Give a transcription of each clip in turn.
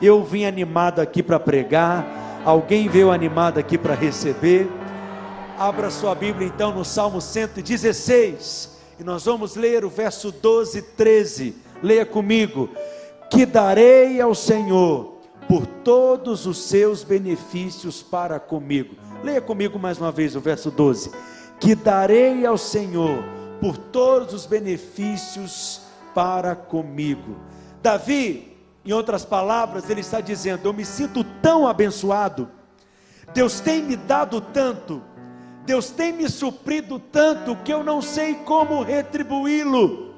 Eu vim animado aqui para pregar. Alguém veio animado aqui para receber. Abra sua Bíblia então no Salmo 116 e nós vamos ler o verso 12 e 13. Leia comigo: Que darei ao Senhor por todos os seus benefícios para comigo. Leia comigo mais uma vez o verso 12: Que darei ao Senhor por todos os benefícios para comigo. Davi, em outras palavras, ele está dizendo: Eu me sinto tão abençoado, Deus tem me dado tanto, Deus tem me suprido tanto que eu não sei como retribuí-lo.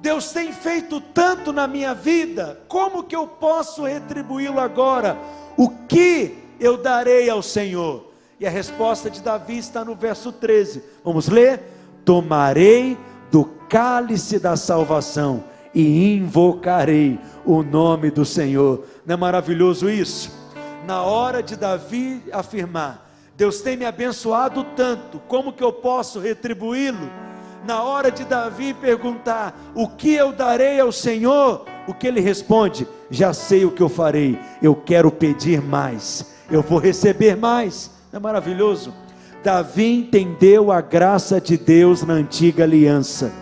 Deus tem feito tanto na minha vida, como que eu posso retribuí-lo agora? O que eu darei ao Senhor? E a resposta de Davi está no verso 13. Vamos ler? Tomarei do cálice da salvação e invocarei o nome do Senhor. Não é maravilhoso isso? Na hora de Davi afirmar: Deus tem me abençoado tanto, como que eu posso retribuí-lo? Na hora de Davi perguntar: O que eu darei ao Senhor? O que ele responde? Já sei o que eu farei, eu quero pedir mais, eu vou receber mais. Não é maravilhoso? Davi entendeu a graça de Deus na antiga aliança.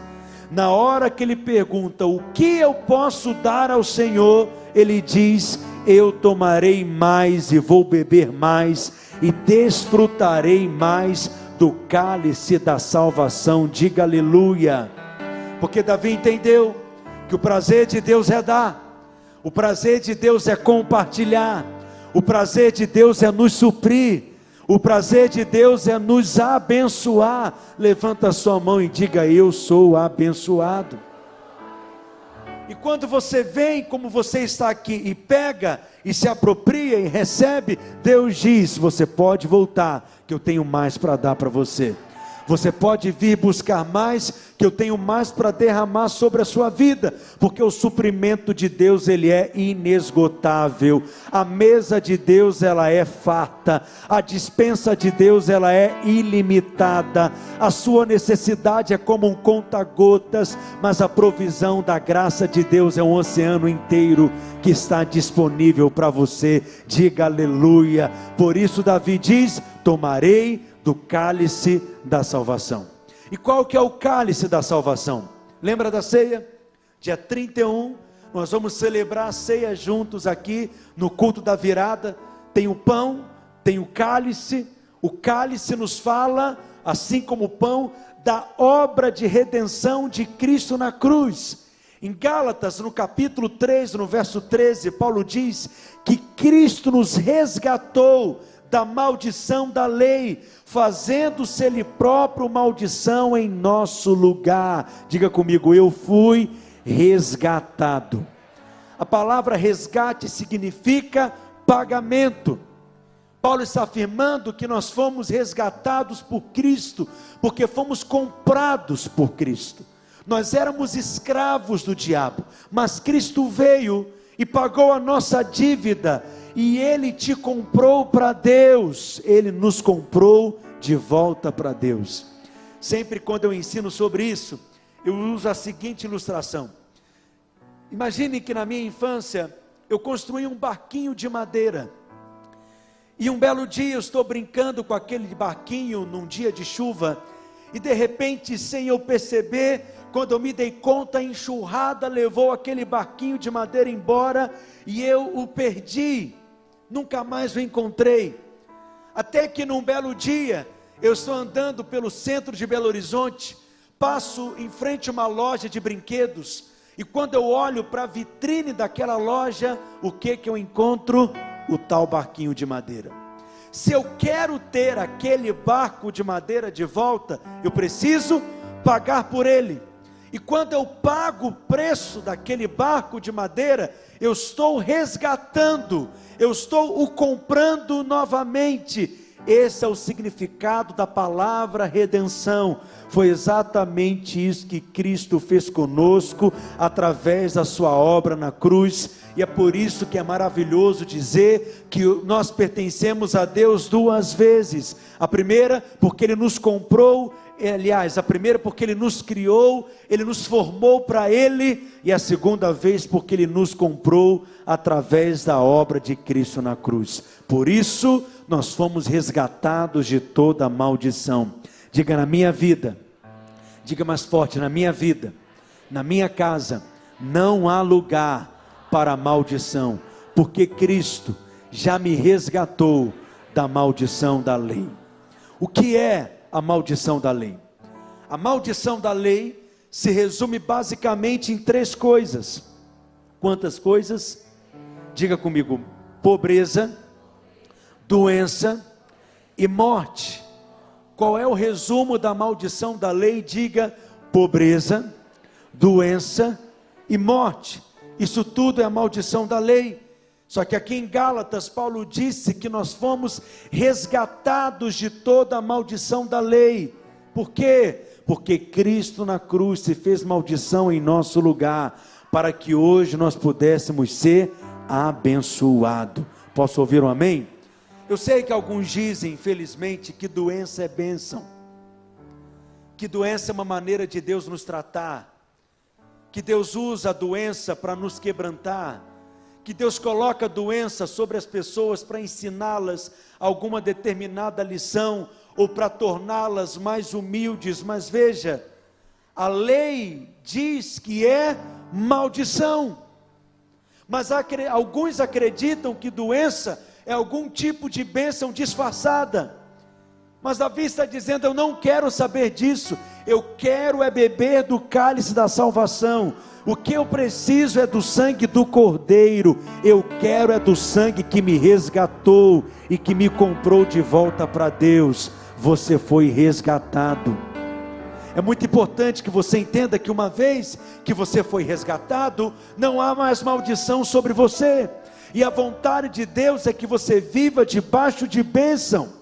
Na hora que ele pergunta: O que eu posso dar ao Senhor? Ele diz: Eu tomarei mais e vou beber mais e desfrutarei mais do cálice da salvação. Diga aleluia. Porque Davi entendeu que o prazer de Deus é dar, o prazer de Deus é compartilhar, o prazer de Deus é nos suprir, o prazer de Deus é nos abençoar. Levanta a sua mão e diga: Eu sou abençoado. E quando você vem, como você está aqui, e pega e se apropria e recebe, Deus diz: Você pode voltar, que eu tenho mais para dar para você. Você pode vir buscar mais, que eu tenho mais para derramar sobre a sua vida, porque o suprimento de Deus ele é inesgotável. A mesa de Deus ela é farta, a dispensa de Deus ela é ilimitada. A sua necessidade é como um conta-gotas, mas a provisão da graça de Deus é um oceano inteiro que está disponível para você. Diga aleluia. Por isso Davi diz: "Tomarei do cálice da salvação. E qual que é o cálice da salvação? Lembra da ceia? Dia 31, nós vamos celebrar a ceia juntos aqui no culto da virada. Tem o pão, tem o cálice. O cálice nos fala, assim como o pão, da obra de redenção de Cristo na cruz. Em Gálatas, no capítulo 3, no verso 13, Paulo diz que Cristo nos resgatou da maldição da lei, fazendo-se Ele próprio maldição em nosso lugar. Diga comigo, eu fui resgatado. A palavra resgate significa pagamento. Paulo está afirmando que nós fomos resgatados por Cristo, porque fomos comprados por Cristo. Nós éramos escravos do diabo, mas Cristo veio e pagou a nossa dívida e Ele te comprou para Deus, Ele nos comprou de volta para Deus. Sempre quando eu ensino sobre isso, eu uso a seguinte ilustração. Imagine que na minha infância eu construí um barquinho de madeira. E um belo dia eu estou brincando com aquele barquinho num dia de chuva, e de repente, sem eu perceber, quando eu me dei conta, a enxurrada levou aquele barquinho de madeira embora e eu o perdi nunca mais o encontrei. Até que num belo dia, eu estou andando pelo centro de Belo Horizonte, passo em frente a uma loja de brinquedos, e quando eu olho para a vitrine daquela loja, o que que eu encontro? O tal barquinho de madeira. Se eu quero ter aquele barco de madeira de volta, eu preciso pagar por ele. E quando eu pago o preço daquele barco de madeira, eu estou resgatando, eu estou o comprando novamente. Esse é o significado da palavra redenção. Foi exatamente isso que Cristo fez conosco através da sua obra na cruz. E é por isso que é maravilhoso dizer que nós pertencemos a Deus duas vezes. A primeira, porque Ele nos comprou aliás, a primeira porque ele nos criou, ele nos formou para ele, e a segunda vez porque ele nos comprou através da obra de Cristo na cruz. Por isso, nós fomos resgatados de toda maldição. Diga na minha vida, diga mais forte, na minha vida, na minha casa, não há lugar para maldição, porque Cristo já me resgatou da maldição da lei. O que é a maldição da lei. A maldição da lei se resume basicamente em três coisas. Quantas coisas? Diga comigo: pobreza, doença e morte. Qual é o resumo da maldição da lei? Diga pobreza, doença e morte. Isso tudo é a maldição da lei. Só que aqui em Gálatas, Paulo disse que nós fomos resgatados de toda a maldição da lei. Por quê? Porque Cristo na cruz se fez maldição em nosso lugar, para que hoje nós pudéssemos ser abençoados. Posso ouvir um amém? Eu sei que alguns dizem, infelizmente, que doença é bênção, que doença é uma maneira de Deus nos tratar, que Deus usa a doença para nos quebrantar que Deus coloca doença sobre as pessoas para ensiná-las alguma determinada lição ou para torná-las mais humildes, mas veja, a lei diz que é maldição. Mas alguns acreditam que doença é algum tipo de bênção disfarçada. Mas Davi está dizendo: Eu não quero saber disso, eu quero é beber do cálice da salvação. O que eu preciso é do sangue do Cordeiro. Eu quero é do sangue que me resgatou e que me comprou de volta para Deus. Você foi resgatado. É muito importante que você entenda que uma vez que você foi resgatado, não há mais maldição sobre você. E a vontade de Deus é que você viva debaixo de bênção.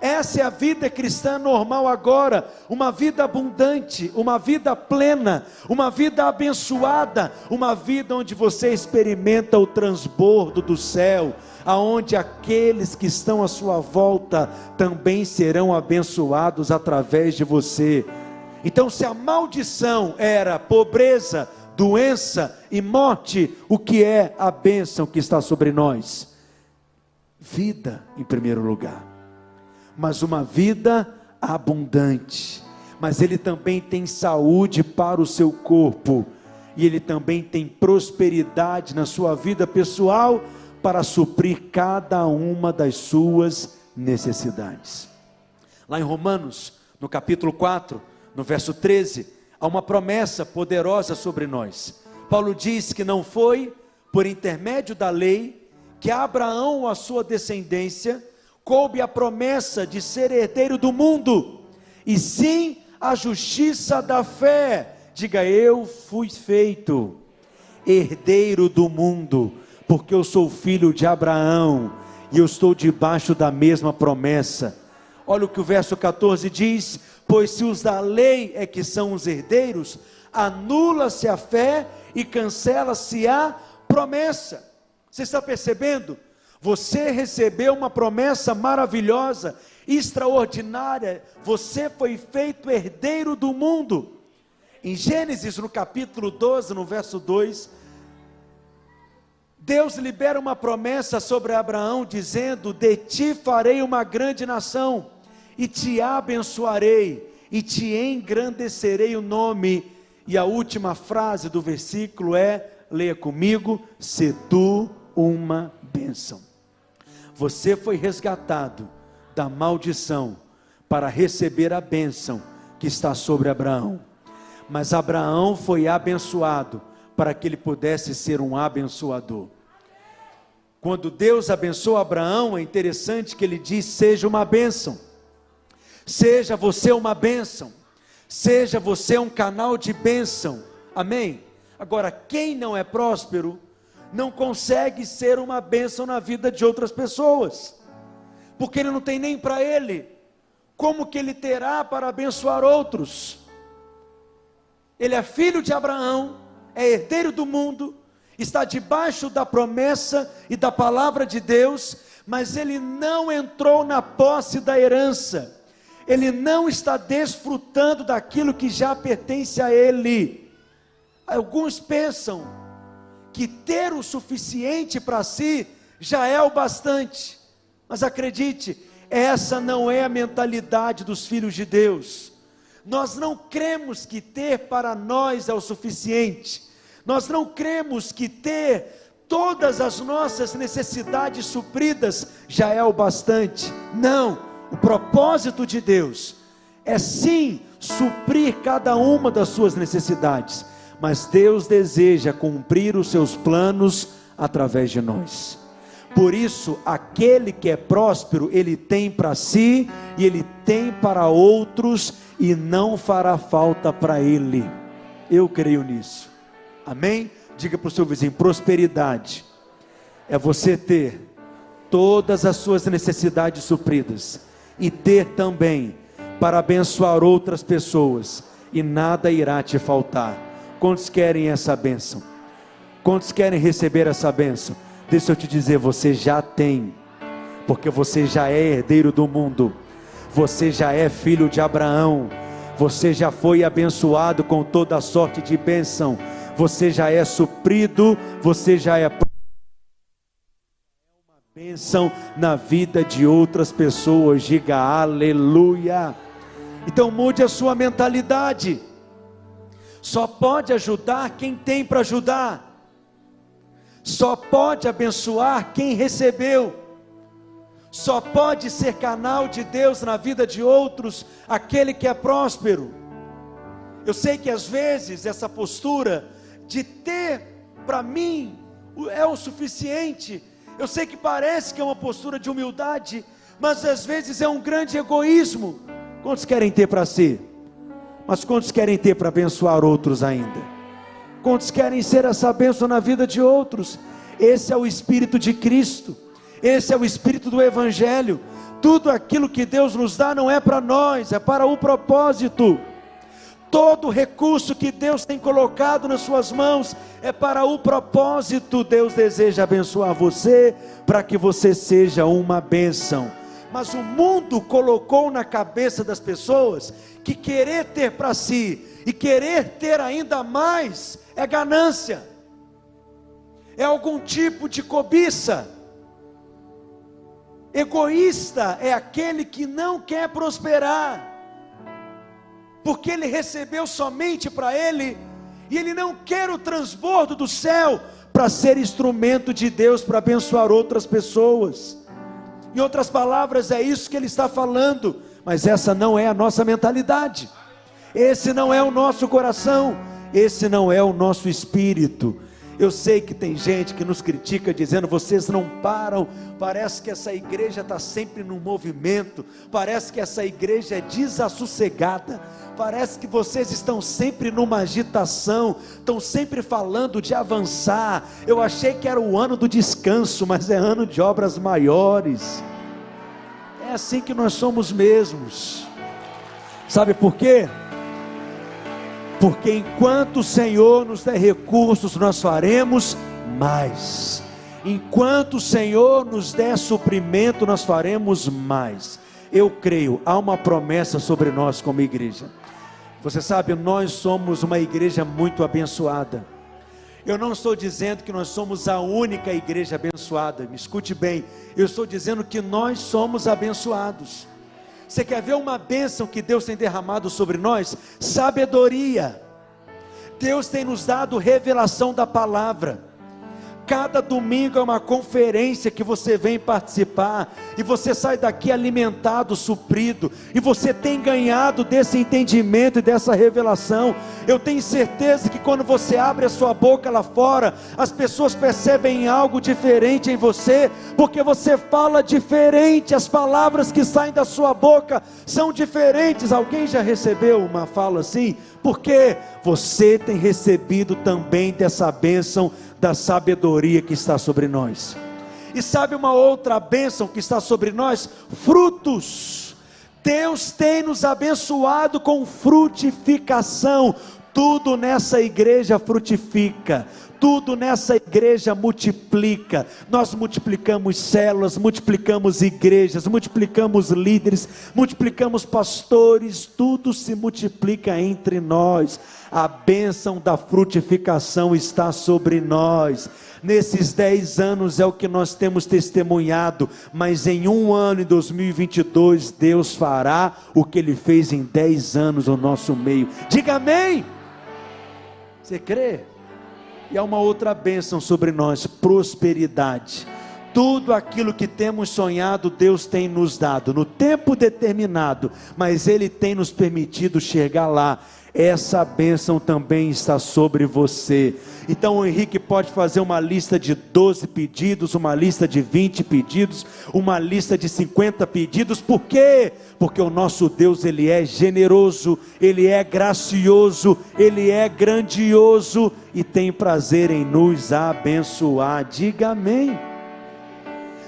Essa é a vida cristã normal agora, uma vida abundante, uma vida plena, uma vida abençoada, uma vida onde você experimenta o transbordo do céu, aonde aqueles que estão à sua volta também serão abençoados através de você. Então, se a maldição era pobreza, doença e morte, o que é a bênção que está sobre nós? Vida em primeiro lugar mas uma vida abundante. Mas ele também tem saúde para o seu corpo, e ele também tem prosperidade na sua vida pessoal para suprir cada uma das suas necessidades. Lá em Romanos, no capítulo 4, no verso 13, há uma promessa poderosa sobre nós. Paulo diz que não foi por intermédio da lei que Abraão ou a sua descendência coube a promessa de ser herdeiro do mundo, e sim a justiça da fé. Diga, eu fui feito herdeiro do mundo, porque eu sou filho de Abraão e eu estou debaixo da mesma promessa. Olha o que o verso 14 diz: Pois se os da lei é que são os herdeiros, anula-se a fé e cancela-se a promessa. Você está percebendo? Você recebeu uma promessa maravilhosa, extraordinária. Você foi feito herdeiro do mundo. Em Gênesis, no capítulo 12, no verso 2, Deus libera uma promessa sobre Abraão, dizendo: De ti farei uma grande nação, e te abençoarei, e te engrandecerei o nome. E a última frase do versículo é: leia comigo, se tu uma bênção. Você foi resgatado da maldição para receber a bênção que está sobre Abraão. Mas Abraão foi abençoado para que ele pudesse ser um abençoador. Quando Deus abençoa Abraão, é interessante que ele diz: seja uma bênção, seja você uma bênção, seja você um canal de bênção, amém? Agora, quem não é próspero, não consegue ser uma bênção na vida de outras pessoas, porque ele não tem nem para ele, como que ele terá para abençoar outros? Ele é filho de Abraão, é herdeiro do mundo, está debaixo da promessa e da palavra de Deus, mas ele não entrou na posse da herança, ele não está desfrutando daquilo que já pertence a ele. Alguns pensam que ter o suficiente para si já é o bastante, mas acredite, essa não é a mentalidade dos filhos de Deus. Nós não cremos que ter para nós é o suficiente, nós não cremos que ter todas as nossas necessidades supridas já é o bastante. Não, o propósito de Deus é sim suprir cada uma das suas necessidades, mas Deus deseja cumprir os seus planos através de nós. Por isso, aquele que é próspero, ele tem para si e ele tem para outros e não fará falta para ele. Eu creio nisso. Amém? Diga para o seu vizinho: prosperidade é você ter todas as suas necessidades supridas e ter também para abençoar outras pessoas e nada irá te faltar. Quantos querem essa bênção? Quantos querem receber essa bênção? Deixa eu te dizer, você já tem, porque você já é herdeiro do mundo, você já é filho de Abraão, você já foi abençoado com toda a sorte de bênção, você já é suprido, você já é uma bênção na vida de outras pessoas. Diga aleluia. Então mude a sua mentalidade. Só pode ajudar quem tem para ajudar só pode abençoar quem recebeu, só pode ser canal de Deus na vida de outros aquele que é próspero. Eu sei que às vezes essa postura de ter para mim é o suficiente. Eu sei que parece que é uma postura de humildade, mas às vezes é um grande egoísmo. Quantos querem ter para si? Mas quantos querem ter para abençoar outros ainda? Quantos querem ser essa bênção na vida de outros? Esse é o Espírito de Cristo, esse é o Espírito do Evangelho. Tudo aquilo que Deus nos dá não é para nós, é para o propósito. Todo recurso que Deus tem colocado nas suas mãos é para o propósito. Deus deseja abençoar você para que você seja uma bênção. Mas o mundo colocou na cabeça das pessoas que querer ter para si e querer ter ainda mais é ganância, é algum tipo de cobiça. Egoísta é aquele que não quer prosperar, porque ele recebeu somente para ele, e ele não quer o transbordo do céu para ser instrumento de Deus para abençoar outras pessoas. Em outras palavras, é isso que ele está falando, mas essa não é a nossa mentalidade, esse não é o nosso coração. Esse não é o nosso espírito. Eu sei que tem gente que nos critica dizendo: vocês não param. Parece que essa igreja está sempre no movimento. Parece que essa igreja é desassossegada. Parece que vocês estão sempre numa agitação. Estão sempre falando de avançar. Eu achei que era o ano do descanso, mas é ano de obras maiores. É assim que nós somos mesmos. Sabe por quê? Porque enquanto o Senhor nos der recursos, nós faremos mais. Enquanto o Senhor nos der suprimento, nós faremos mais. Eu creio, há uma promessa sobre nós como igreja. Você sabe, nós somos uma igreja muito abençoada. Eu não estou dizendo que nós somos a única igreja abençoada, me escute bem. Eu estou dizendo que nós somos abençoados. Você quer ver uma bênção que Deus tem derramado sobre nós? Sabedoria. Deus tem nos dado revelação da palavra. Cada domingo é uma conferência que você vem participar e você sai daqui alimentado, suprido, e você tem ganhado desse entendimento e dessa revelação. Eu tenho certeza que quando você abre a sua boca lá fora, as pessoas percebem algo diferente em você, porque você fala diferente, as palavras que saem da sua boca são diferentes. Alguém já recebeu uma fala assim? Porque você tem recebido também dessa bênção da sabedoria que está sobre nós. E sabe uma outra bênção que está sobre nós? Frutos. Deus tem nos abençoado com frutificação. Tudo nessa igreja frutifica, tudo nessa igreja multiplica. Nós multiplicamos células, multiplicamos igrejas, multiplicamos líderes, multiplicamos pastores, tudo se multiplica entre nós. A bênção da frutificação está sobre nós. Nesses dez anos é o que nós temos testemunhado, mas em um ano, em 2022, Deus fará o que Ele fez em dez anos no nosso meio. Diga amém. Você crê? E há uma outra bênção sobre nós: prosperidade. Tudo aquilo que temos sonhado, Deus tem nos dado, no tempo determinado, mas Ele tem nos permitido chegar lá essa bênção também está sobre você. Então o Henrique pode fazer uma lista de 12 pedidos, uma lista de 20 pedidos, uma lista de 50 pedidos, por quê? Porque o nosso Deus, ele é generoso, ele é gracioso, ele é grandioso e tem prazer em nos abençoar. Diga amém.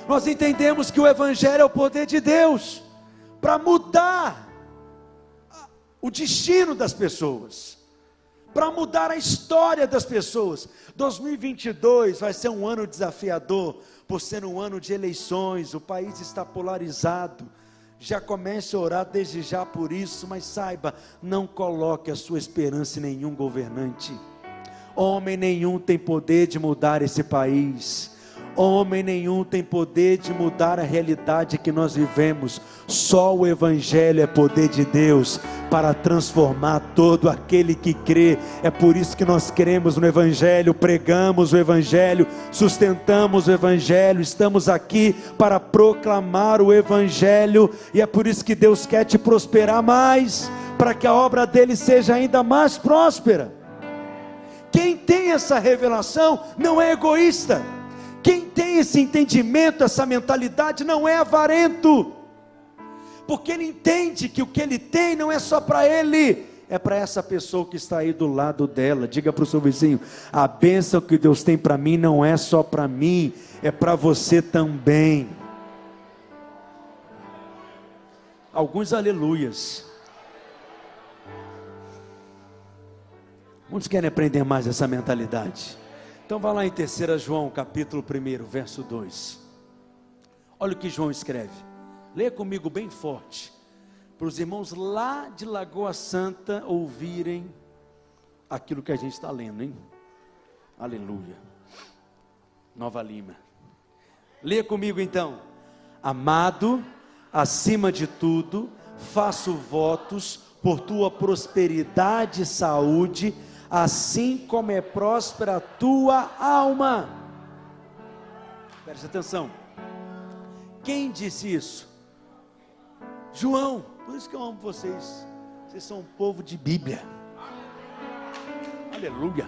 Nós entendemos que o Evangelho é o poder de Deus para mudar o destino das pessoas, para mudar a história das pessoas. 2022 vai ser um ano desafiador, por ser um ano de eleições, o país está polarizado. Já comece a orar desde já por isso, mas saiba, não coloque a sua esperança em nenhum governante. Homem nenhum tem poder de mudar esse país. Homem nenhum tem poder de mudar a realidade que nós vivemos. Só o Evangelho é poder de Deus para transformar todo aquele que crê. É por isso que nós cremos no Evangelho, pregamos o Evangelho, sustentamos o Evangelho, estamos aqui para proclamar o Evangelho, e é por isso que Deus quer te prosperar mais, para que a obra dele seja ainda mais próspera. Quem tem essa revelação não é egoísta quem tem esse entendimento, essa mentalidade, não é avarento, porque ele entende que o que ele tem não é só para ele, é para essa pessoa que está aí do lado dela. Diga para o seu vizinho: a bênção que Deus tem para mim não é só para mim, é para você também. Alguns aleluias. Muitos querem aprender mais essa mentalidade. Então vá lá em 3 João, capítulo 1, verso 2. Olha o que João escreve. Leia comigo bem forte. Para os irmãos lá de Lagoa Santa ouvirem aquilo que a gente está lendo, hein? Aleluia. Nova Lima. Leia comigo então. Amado, acima de tudo, faço votos por tua prosperidade e saúde assim como é próspera a tua alma. Preste atenção. Quem disse isso? João. Por isso que eu amo vocês. Vocês são um povo de Bíblia. Aleluia.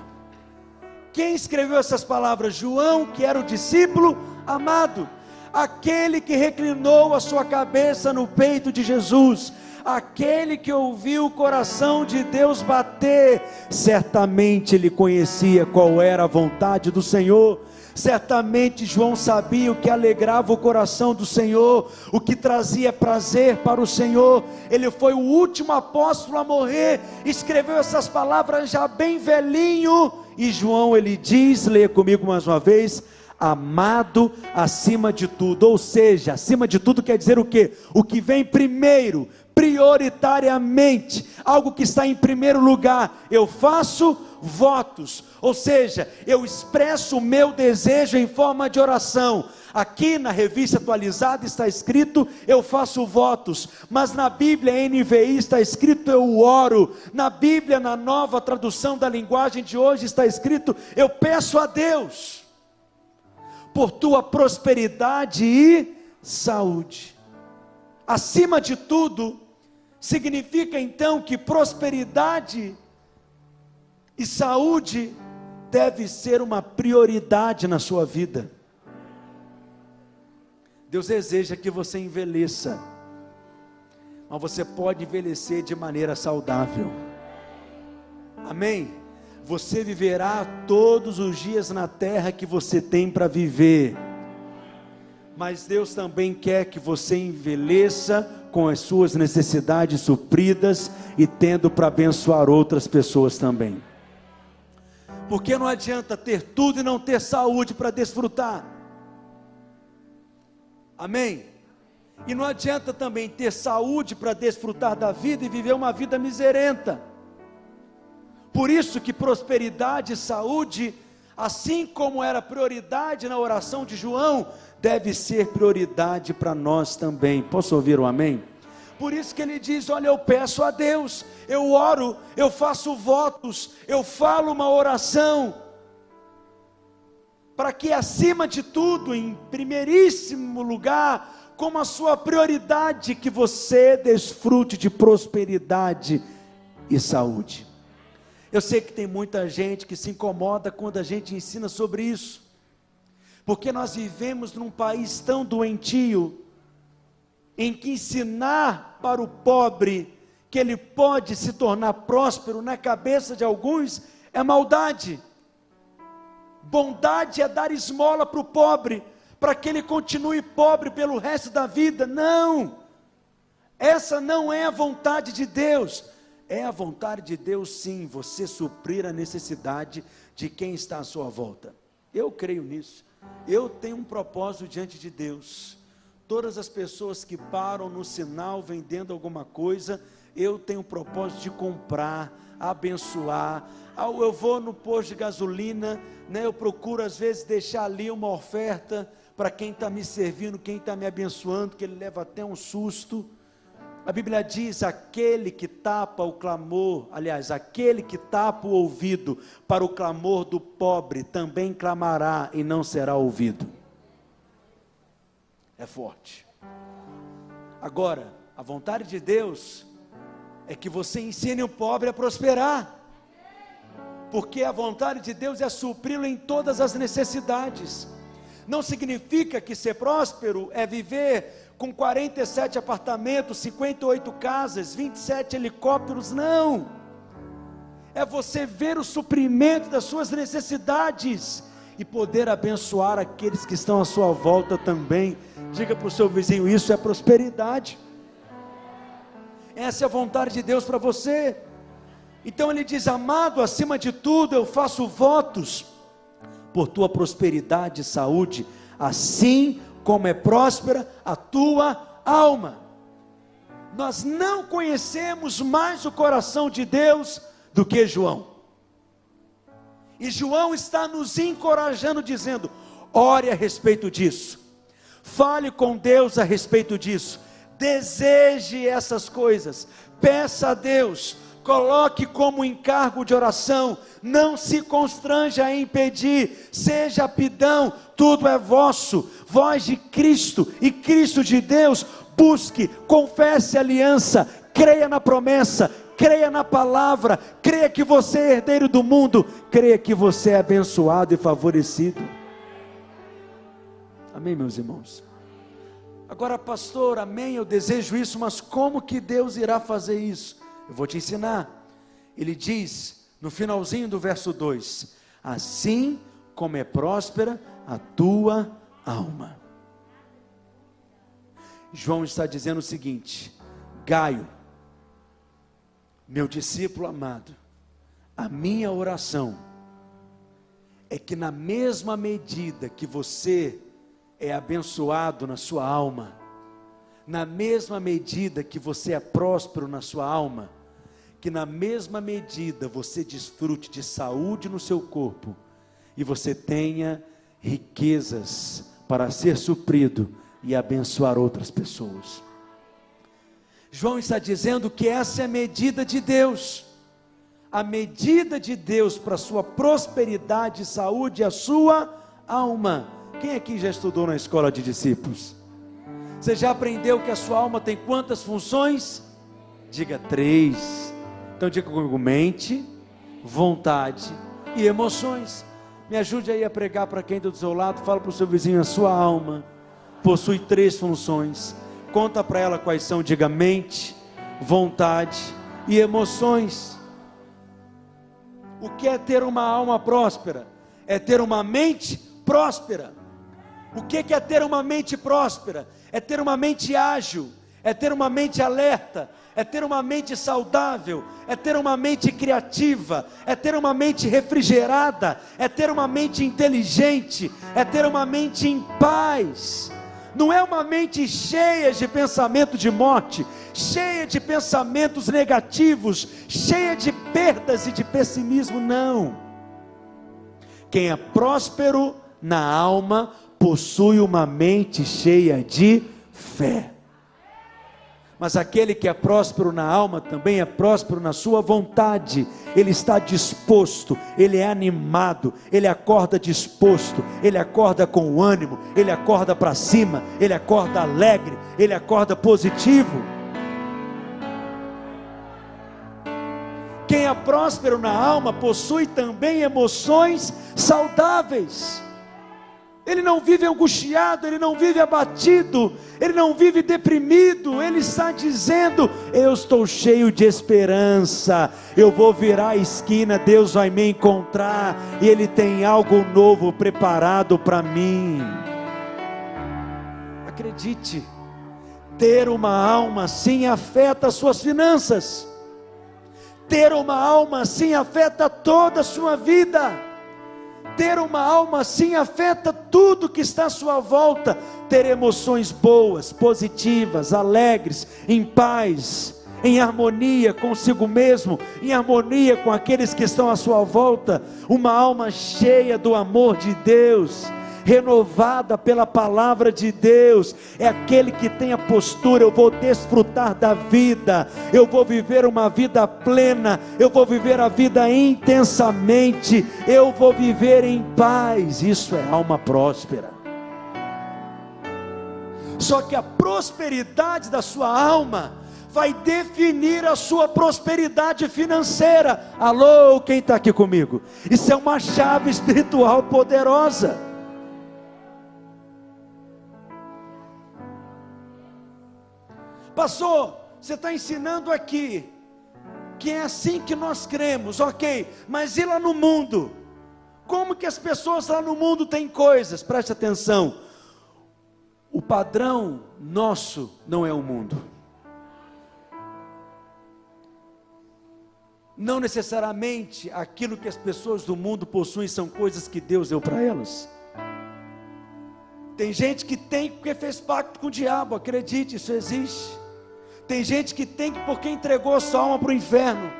Quem escreveu essas palavras? João, que era o discípulo amado, aquele que reclinou a sua cabeça no peito de Jesus aquele que ouviu o coração de Deus bater, certamente ele conhecia qual era a vontade do Senhor. Certamente João sabia o que alegrava o coração do Senhor, o que trazia prazer para o Senhor. Ele foi o último apóstolo a morrer, escreveu essas palavras já bem velhinho. E João ele diz, leia comigo mais uma vez: amado acima de tudo, ou seja, acima de tudo quer dizer o que? O que vem primeiro, prioritariamente, algo que está em primeiro lugar. Eu faço votos, ou seja, eu expresso o meu desejo em forma de oração. Aqui na revista atualizada está escrito eu faço votos, mas na Bíblia NVI está escrito eu oro. Na Bíblia, na nova tradução da linguagem de hoje, está escrito eu peço a Deus por tua prosperidade e saúde. Acima de tudo, Significa então que prosperidade e saúde deve ser uma prioridade na sua vida. Deus deseja que você envelheça, mas você pode envelhecer de maneira saudável. Amém? Você viverá todos os dias na terra que você tem para viver, mas Deus também quer que você envelheça com as suas necessidades supridas e tendo para abençoar outras pessoas também. Porque não adianta ter tudo e não ter saúde para desfrutar. Amém? E não adianta também ter saúde para desfrutar da vida e viver uma vida miserenta. Por isso que prosperidade e saúde, assim como era prioridade na oração de João, deve ser prioridade para nós também. Posso ouvir um amém? Por isso que ele diz: Olha, eu peço a Deus, eu oro, eu faço votos, eu falo uma oração, para que acima de tudo, em primeiríssimo lugar, como a sua prioridade, que você desfrute de prosperidade e saúde. Eu sei que tem muita gente que se incomoda quando a gente ensina sobre isso, porque nós vivemos num país tão doentio, em que ensinar para o pobre que ele pode se tornar próspero na cabeça de alguns é maldade. Bondade é dar esmola para o pobre, para que ele continue pobre pelo resto da vida. Não! Essa não é a vontade de Deus. É a vontade de Deus, sim, você suprir a necessidade de quem está à sua volta. Eu creio nisso. Eu tenho um propósito diante de Deus. Todas as pessoas que param no sinal vendendo alguma coisa, eu tenho o propósito de comprar, abençoar. Eu vou no posto de gasolina, né, eu procuro às vezes deixar ali uma oferta para quem está me servindo, quem está me abençoando, que ele leva até um susto. A Bíblia diz: aquele que tapa o clamor, aliás, aquele que tapa o ouvido para o clamor do pobre, também clamará e não será ouvido. É forte. Agora, a vontade de Deus é que você ensine o pobre a prosperar, porque a vontade de Deus é supri-lo em todas as necessidades. Não significa que ser próspero é viver com 47 apartamentos, 58 casas, 27 helicópteros, não. É você ver o suprimento das suas necessidades e poder abençoar aqueles que estão à sua volta também. Diga para o seu vizinho: isso é prosperidade. Essa é a vontade de Deus para você. Então ele diz: Amado, acima de tudo eu faço votos por tua prosperidade e saúde, assim como é próspera a tua alma. Nós não conhecemos mais o coração de Deus do que João. E João está nos encorajando, dizendo: ore a respeito disso, fale com Deus a respeito disso, deseje essas coisas, peça a Deus, coloque como encargo de oração, não se constranja em pedir, seja pidão, tudo é vosso, voz de Cristo e Cristo de Deus, busque, confesse aliança, creia na promessa, creia na palavra, creia que você é herdeiro do mundo, creia que você é abençoado e favorecido. Amém, meus irmãos? Agora, pastor, amém, eu desejo isso, mas como que Deus irá fazer isso? Eu vou te ensinar. Ele diz no finalzinho do verso 2: Assim como é próspera a tua alma. João está dizendo o seguinte: Gaio, meu discípulo amado, a minha oração é que na mesma medida que você é abençoado na sua alma, na mesma medida que você é próspero na sua alma, que na mesma medida você desfrute de saúde no seu corpo e você tenha riquezas para ser suprido e abençoar outras pessoas. João está dizendo que essa é a medida de Deus. A medida de Deus para a sua prosperidade e saúde é a sua alma. Quem aqui já estudou na escola de discípulos? Você já aprendeu que a sua alma tem quantas funções? Diga três. Então diga comigo: mente, vontade e emoções. Me ajude aí a pregar para quem está do seu lado. Fala para o seu vizinho: a sua alma possui três funções. Conta para ela quais são. Diga mente, vontade e emoções. O que é ter uma alma próspera? É ter uma mente próspera. O que é ter uma mente próspera? É ter uma mente ágil, é ter uma mente alerta, é ter uma mente saudável, é ter uma mente criativa, é ter uma mente refrigerada, é ter uma mente inteligente, é ter uma mente em paz. Não é uma mente cheia de pensamento de morte, cheia de pensamentos negativos, cheia de perdas e de pessimismo, não. Quem é próspero na alma possui uma mente cheia de fé. Mas aquele que é próspero na alma também é próspero na sua vontade. Ele está disposto, ele é animado, ele acorda disposto, ele acorda com ânimo, ele acorda para cima, ele acorda alegre, ele acorda positivo. Quem é próspero na alma possui também emoções saudáveis. Ele não vive angustiado, ele não vive abatido, ele não vive deprimido, ele está dizendo: Eu estou cheio de esperança, eu vou virar a esquina, Deus vai me encontrar, e Ele tem algo novo preparado para mim. Acredite, ter uma alma assim afeta as suas finanças, ter uma alma assim afeta toda a sua vida ter uma alma assim afeta tudo que está à sua volta. Ter emoções boas, positivas, alegres, em paz, em harmonia consigo mesmo, em harmonia com aqueles que estão à sua volta. Uma alma cheia do amor de Deus renovada pela palavra de Deus, é aquele que tem a postura: eu vou desfrutar da vida, eu vou viver uma vida plena, eu vou viver a vida intensamente, eu vou viver em paz. Isso é alma próspera. Só que a prosperidade da sua alma vai definir a sua prosperidade financeira. Alô, quem está aqui comigo? Isso é uma chave espiritual poderosa. Pastor, você está ensinando aqui que é assim que nós cremos, ok, mas e lá no mundo? Como que as pessoas lá no mundo têm coisas? Preste atenção. O padrão nosso não é o mundo. Não necessariamente aquilo que as pessoas do mundo possuem são coisas que Deus deu para elas. Tem gente que tem porque fez pacto com o diabo, acredite, isso existe. Tem gente que tem porque entregou a sua alma para o inferno.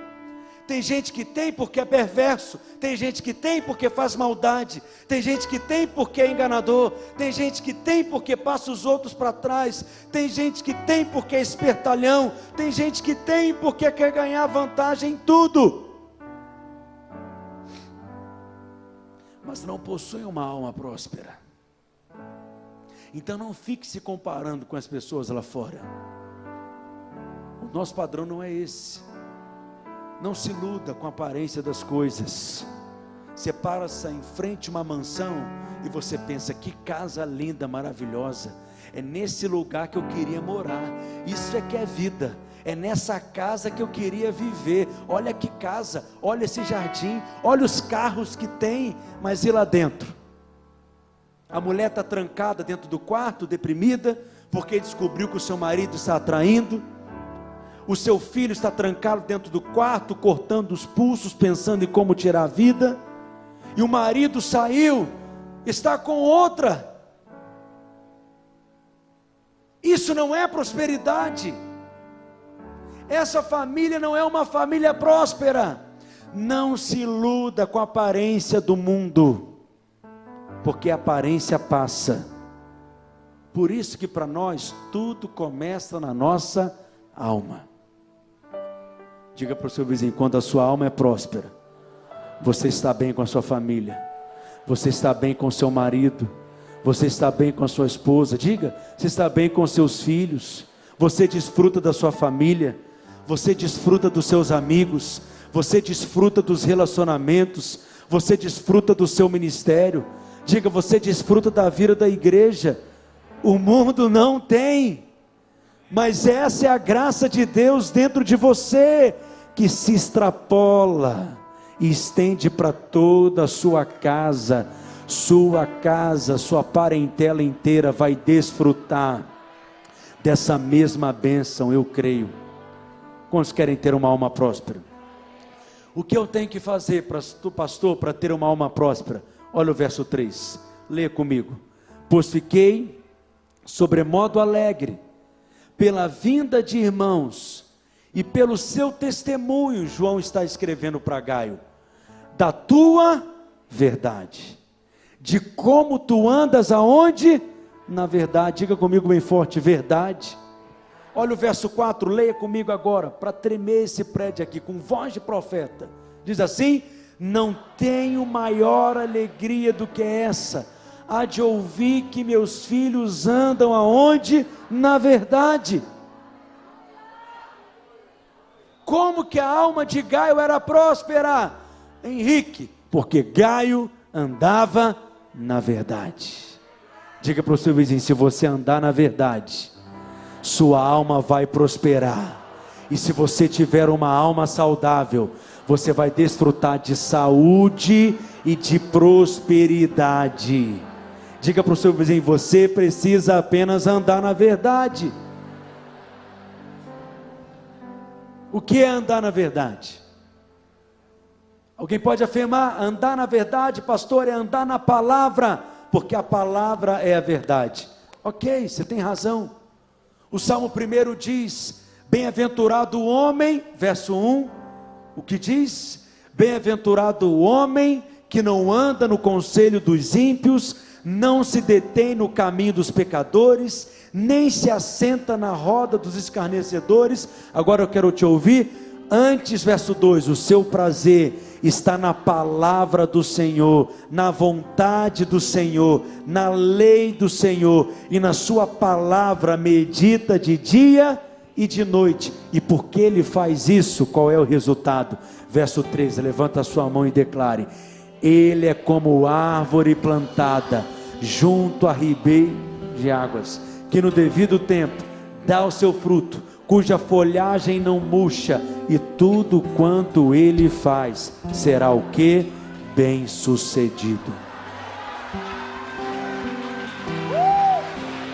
Tem gente que tem porque é perverso, tem gente que tem porque faz maldade, tem gente que tem porque é enganador, tem gente que tem porque passa os outros para trás, tem gente que tem porque é espertalhão, tem gente que tem porque quer ganhar vantagem em tudo. Mas não possui uma alma próspera. Então não fique se comparando com as pessoas lá fora. Nosso padrão não é esse. Não se iluda com a aparência das coisas. Você para-se em frente a uma mansão e você pensa: que casa linda, maravilhosa. É nesse lugar que eu queria morar. Isso é que é vida. É nessa casa que eu queria viver. Olha que casa, olha esse jardim, olha os carros que tem, mas e lá dentro? A mulher está trancada dentro do quarto, deprimida, porque descobriu que o seu marido está atraindo o seu filho está trancado dentro do quarto, cortando os pulsos, pensando em como tirar a vida, e o marido saiu, está com outra. Isso não é prosperidade. Essa família não é uma família próspera. Não se iluda com a aparência do mundo, porque a aparência passa. Por isso que para nós tudo começa na nossa alma. Diga para o seu vizinho: quando a sua alma é próspera, você está bem com a sua família, você está bem com o seu marido, você está bem com a sua esposa. Diga: você está bem com seus filhos, você desfruta da sua família, você desfruta dos seus amigos, você desfruta dos relacionamentos, você desfruta do seu ministério. Diga: você desfruta da vida da igreja. O mundo não tem, mas essa é a graça de Deus dentro de você que se extrapola e estende para toda a sua casa. Sua casa, sua parentela inteira vai desfrutar dessa mesma bênção, eu creio. Quantos querem ter uma alma próspera? O que eu tenho que fazer, pastor, para ter uma alma próspera? Olha o verso 3, leia comigo. Pois fiquei sobremodo alegre pela vinda de irmãos e pelo seu testemunho, João está escrevendo para Gaio, da tua verdade, de como tu andas aonde? Na verdade, diga comigo bem forte: verdade. Olha o verso 4, leia comigo agora, para tremer esse prédio aqui, com voz de profeta. Diz assim: Não tenho maior alegria do que essa, a de ouvir que meus filhos andam aonde? Na verdade. Como que a alma de Gaio era próspera? Henrique, porque Gaio andava na verdade. Diga para o seu vizinho: se você andar na verdade, sua alma vai prosperar. E se você tiver uma alma saudável, você vai desfrutar de saúde e de prosperidade. Diga para o seu vizinho: você precisa apenas andar na verdade. O que é andar na verdade? Alguém pode afirmar: andar na verdade, pastor, é andar na palavra, porque a palavra é a verdade. Ok, você tem razão. O Salmo 1 diz: Bem-aventurado o homem, verso 1, o que diz? Bem-aventurado o homem que não anda no conselho dos ímpios, não se detém no caminho dos pecadores, nem se assenta na roda dos escarnecedores. Agora eu quero te ouvir. Antes, verso 2: o seu prazer está na palavra do Senhor, na vontade do Senhor, na lei do Senhor, e na sua palavra medita de dia e de noite. E porque ele faz isso, qual é o resultado? Verso 13: levanta a sua mão e declare: Ele é como árvore plantada junto a ribeiro de águas que no devido tempo dá o seu fruto, cuja folhagem não murcha, e tudo quanto ele faz será o que? Bem sucedido.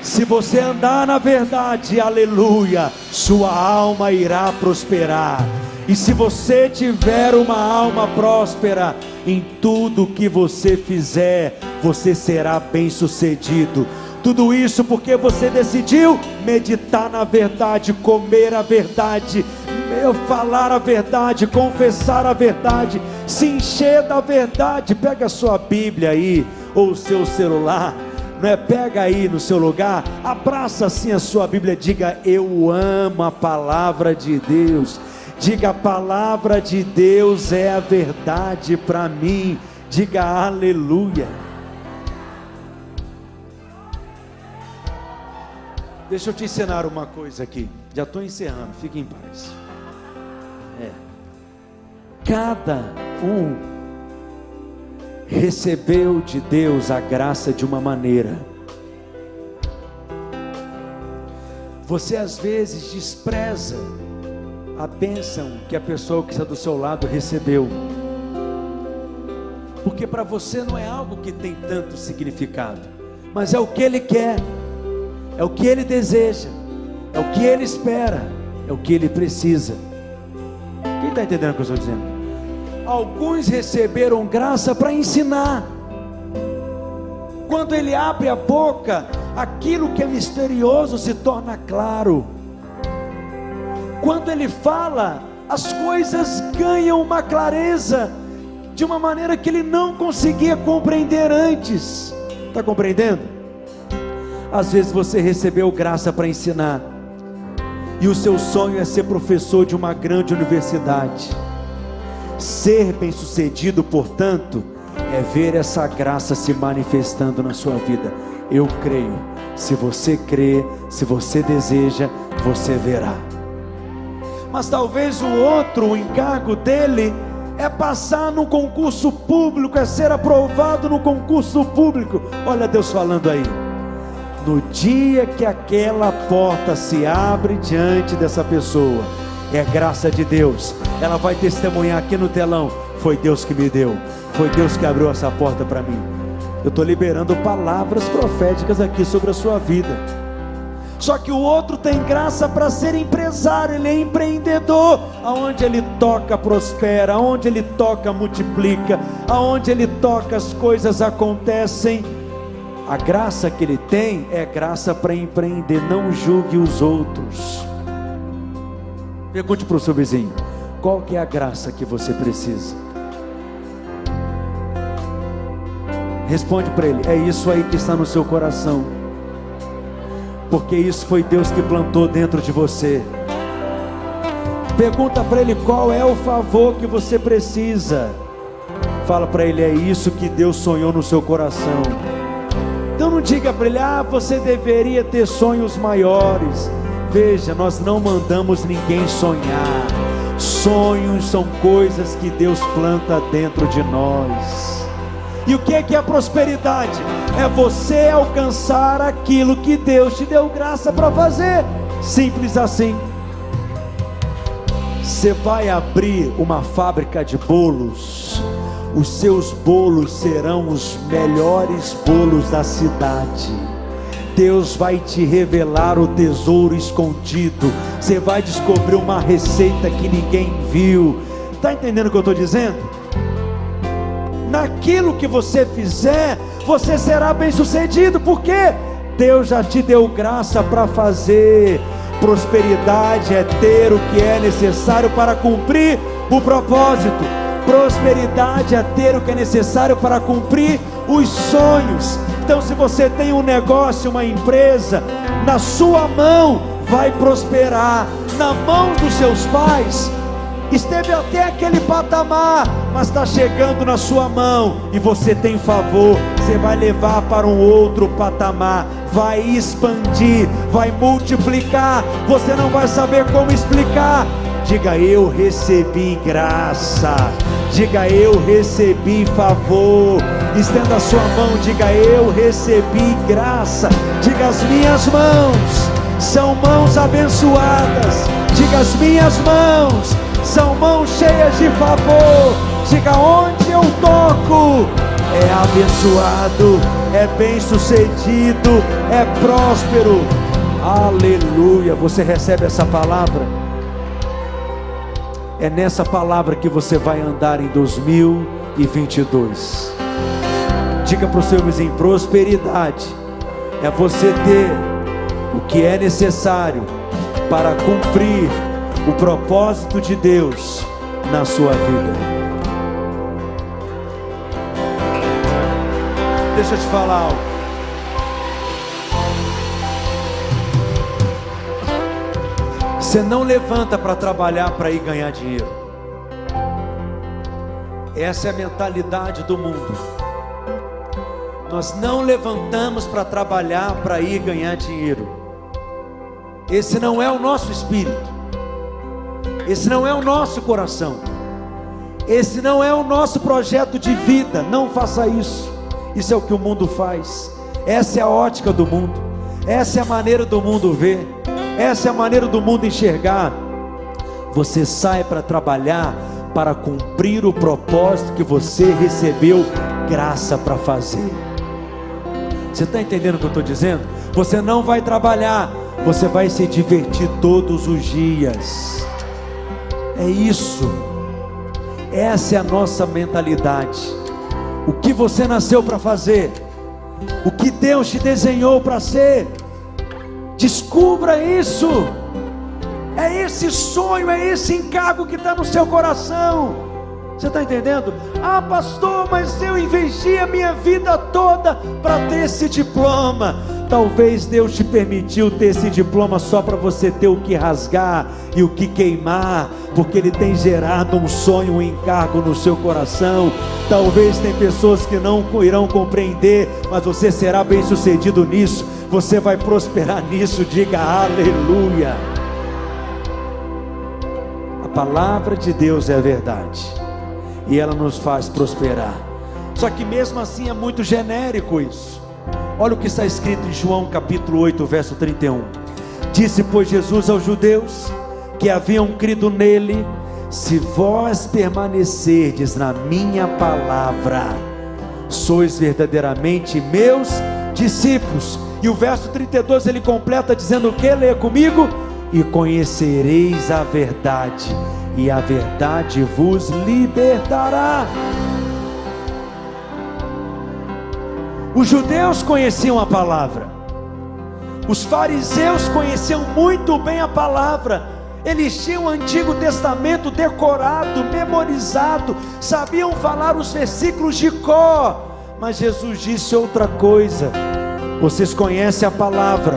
Se você andar na verdade, aleluia, sua alma irá prosperar. E se você tiver uma alma próspera, em tudo que você fizer, você será bem sucedido tudo isso porque você decidiu meditar na verdade, comer a verdade, falar a verdade, confessar a verdade, se encher da verdade. Pega a sua Bíblia aí, ou o seu celular, não é? Pega aí no seu lugar, abraça assim a sua Bíblia, diga: Eu amo a palavra de Deus. Diga: A palavra de Deus é a verdade para mim. Diga aleluia. Deixa eu te ensinar uma coisa aqui. Já estou encerrando, fique em paz. É. Cada um recebeu de Deus a graça de uma maneira. Você às vezes despreza a bênção que a pessoa que está do seu lado recebeu. Porque para você não é algo que tem tanto significado, mas é o que ele quer é o que ele deseja, é o que ele espera, é o que ele precisa. Quem está entendendo o que eu estou dizendo? Alguns receberam graça para ensinar. Quando ele abre a boca, aquilo que é misterioso se torna claro. Quando ele fala, as coisas ganham uma clareza de uma maneira que ele não conseguia compreender antes. Está compreendendo? Às vezes você recebeu graça para ensinar, e o seu sonho é ser professor de uma grande universidade. Ser bem-sucedido, portanto, é ver essa graça se manifestando na sua vida. Eu creio. Se você crê, se você deseja, você verá. Mas talvez o outro, o encargo dele é passar no concurso público, é ser aprovado no concurso público. Olha Deus falando aí no dia que aquela porta se abre diante dessa pessoa, é graça de Deus, ela vai testemunhar aqui no telão: foi Deus que me deu, foi Deus que abriu essa porta para mim. Eu estou liberando palavras proféticas aqui sobre a sua vida. Só que o outro tem graça para ser empresário, ele é empreendedor. Aonde ele toca, prospera, aonde ele toca, multiplica, aonde ele toca, as coisas acontecem. A graça que ele tem é graça para empreender, não julgue os outros. Pergunte para o seu vizinho: qual que é a graça que você precisa? Responde para ele: é isso aí que está no seu coração porque isso foi Deus que plantou dentro de você. Pergunta para ele qual é o favor que você precisa. Fala para ele, é isso que Deus sonhou no seu coração. Diga para ele, ah, você deveria ter sonhos maiores. Veja, nós não mandamos ninguém sonhar. Sonhos são coisas que Deus planta dentro de nós. E o que é que é prosperidade? É você alcançar aquilo que Deus te deu graça para fazer. Simples assim. Você vai abrir uma fábrica de bolos. Os seus bolos serão os melhores bolos da cidade. Deus vai te revelar o tesouro escondido. Você vai descobrir uma receita que ninguém viu. Está entendendo o que eu estou dizendo? naquilo que você fizer, você será bem sucedido, porque Deus já te deu graça para fazer. Prosperidade é ter o que é necessário para cumprir o propósito. Prosperidade é ter o que é necessário para cumprir os sonhos. Então, se você tem um negócio, uma empresa, na sua mão vai prosperar, na mão dos seus pais esteve até aquele patamar, mas está chegando na sua mão e você tem favor, você vai levar para um outro patamar, vai expandir, vai multiplicar, você não vai saber como explicar. Diga eu recebi graça, diga eu recebi favor. Estenda a sua mão, diga eu recebi graça. Diga as minhas mãos são mãos abençoadas. Diga as minhas mãos são mãos cheias de favor. Diga onde eu toco, é abençoado, é bem-sucedido, é próspero. Aleluia. Você recebe essa palavra? É nessa palavra que você vai andar em 2022. Diga para o seu vizinho: prosperidade é você ter o que é necessário para cumprir o propósito de Deus na sua vida. Deixa eu te falar algo. Você não levanta para trabalhar para ir ganhar dinheiro. Essa é a mentalidade do mundo. Nós não levantamos para trabalhar para ir ganhar dinheiro. Esse não é o nosso espírito. Esse não é o nosso coração. Esse não é o nosso projeto de vida. Não faça isso. Isso é o que o mundo faz. Essa é a ótica do mundo. Essa é a maneira do mundo ver. Essa é a maneira do mundo enxergar. Você sai para trabalhar para cumprir o propósito que você recebeu graça para fazer. Você está entendendo o que eu estou dizendo? Você não vai trabalhar, você vai se divertir todos os dias. É isso. Essa é a nossa mentalidade. O que você nasceu para fazer, o que Deus te desenhou para ser. Descubra isso. É esse sonho, é esse encargo que está no seu coração. Você está entendendo? Ah, pastor, mas eu investi a minha vida toda para ter esse diploma. Talvez Deus te permitiu ter esse diploma só para você ter o que rasgar e o que queimar, porque Ele tem gerado um sonho, um encargo no seu coração. Talvez tem pessoas que não irão compreender, mas você será bem sucedido nisso. Você vai prosperar nisso. Diga aleluia. A palavra de Deus é a verdade e ela nos faz prosperar. Só que mesmo assim é muito genérico isso. Olha o que está escrito em João capítulo 8, verso 31. Disse, pois, Jesus aos judeus que haviam crido nele: Se vós permanecerdes na minha palavra, sois verdadeiramente meus discípulos, E o verso 32 ele completa dizendo o que? Leia comigo. E conhecereis a verdade, e a verdade vos libertará. Os judeus conheciam a palavra, os fariseus conheciam muito bem a palavra, eles tinham o Antigo Testamento decorado, memorizado, sabiam falar os versículos de cor, mas Jesus disse outra coisa: vocês conhecem a palavra,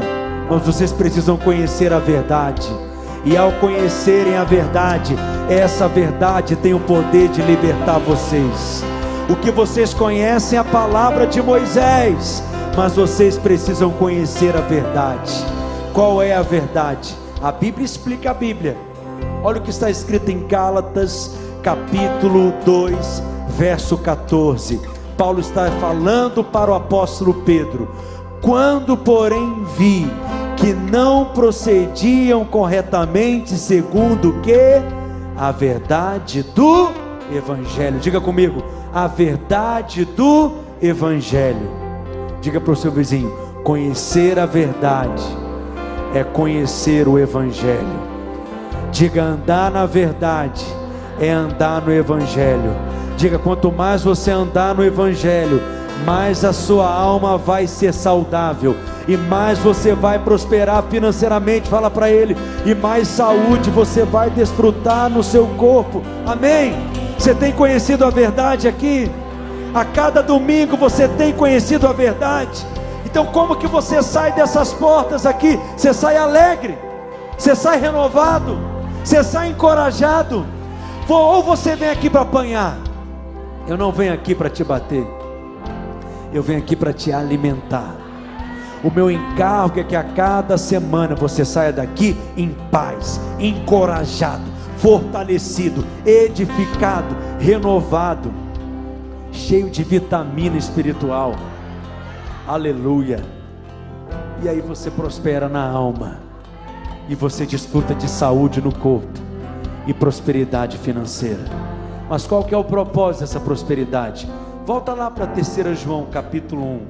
mas vocês precisam conhecer a verdade. E ao conhecerem a verdade, essa verdade tem o poder de libertar vocês. O que vocês conhecem é a palavra de Moisés, mas vocês precisam conhecer a verdade. Qual é a verdade? A Bíblia explica a Bíblia. Olha o que está escrito em Gálatas, capítulo 2, verso 14. Paulo está falando para o apóstolo Pedro: Quando, porém, vi que não procediam corretamente segundo que? A verdade do Evangelho. Diga comigo, a verdade do Evangelho. Diga para o seu vizinho: conhecer a verdade é conhecer o Evangelho. Diga andar na verdade é andar no Evangelho. Diga quanto mais você andar no Evangelho, mais a sua alma vai ser saudável e mais você vai prosperar financeiramente. Fala para ele, e mais saúde você vai desfrutar no seu corpo. Amém. Você tem conhecido a verdade aqui? A cada domingo você tem conhecido a verdade. Então, como que você sai dessas portas aqui? Você sai alegre, você sai renovado, você sai encorajado. Ou você vem aqui para apanhar, eu não venho aqui para te bater, eu venho aqui para te alimentar. O meu encargo é que a cada semana você saia daqui em paz, encorajado, fortalecido, edificado, renovado, cheio de vitamina espiritual. Aleluia. E aí você prospera na alma, e você desfruta de saúde no corpo e prosperidade financeira. Mas qual que é o propósito dessa prosperidade? Volta lá para 3 João capítulo 1,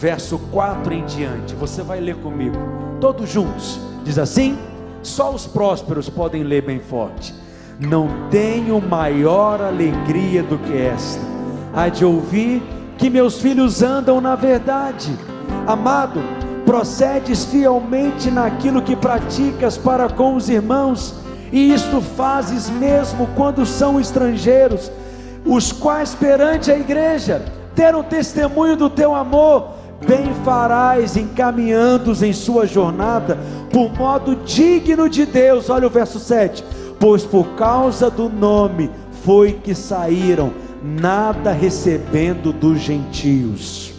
verso 4 em diante. Você vai ler comigo, todos juntos. Diz assim: só os prósperos podem ler bem forte. Não tenho maior alegria do que esta, a de ouvir que meus filhos andam na verdade. Amado, procedes fielmente naquilo que praticas para com os irmãos, e isto fazes mesmo quando são estrangeiros, os quais perante a igreja deram testemunho do teu amor, bem farás encaminhando-os em sua jornada por modo digno de Deus. Olha o verso 7 pois por causa do nome foi que saíram, nada recebendo dos gentios.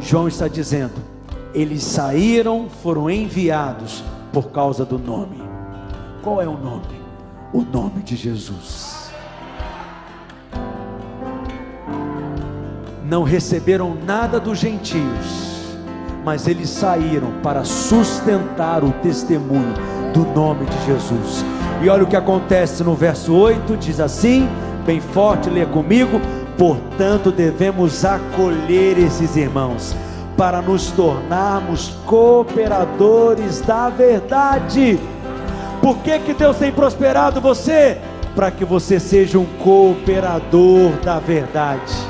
João está dizendo, eles saíram, foram enviados por causa do nome. Qual é o nome? O nome de Jesus. Não receberam nada dos gentios, mas eles saíram para sustentar o testemunho do nome de Jesus. E olha o que acontece no verso 8: diz assim, bem forte, leia comigo. Portanto, devemos acolher esses irmãos, para nos tornarmos cooperadores da verdade. Por que, que Deus tem prosperado você? Para que você seja um cooperador da verdade.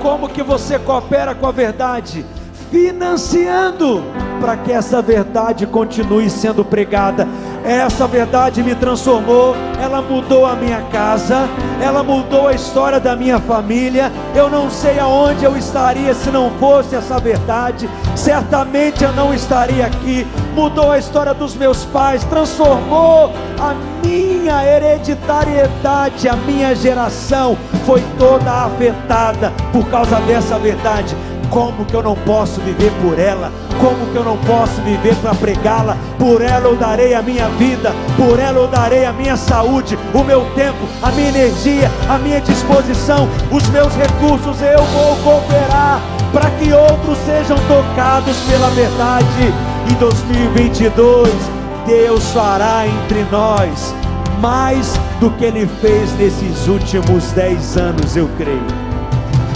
Como que você coopera com a verdade? Financiando para que essa verdade continue sendo pregada. Essa verdade me transformou, ela mudou a minha casa, ela mudou a história da minha família. Eu não sei aonde eu estaria se não fosse essa verdade. Certamente eu não estaria aqui. Mudou a história dos meus pais, transformou a minha hereditariedade, a minha geração foi toda afetada por causa dessa verdade. Como que eu não posso viver por ela? Como que eu não posso viver para pregá-la? Por ela eu darei a minha vida, por ela eu darei a minha saúde, o meu tempo, a minha energia, a minha disposição, os meus recursos. Eu vou cooperar para que outros sejam tocados pela verdade. Em 2022, Deus fará entre nós mais do que Ele fez nesses últimos dez anos, eu creio.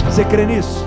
Você crê nisso?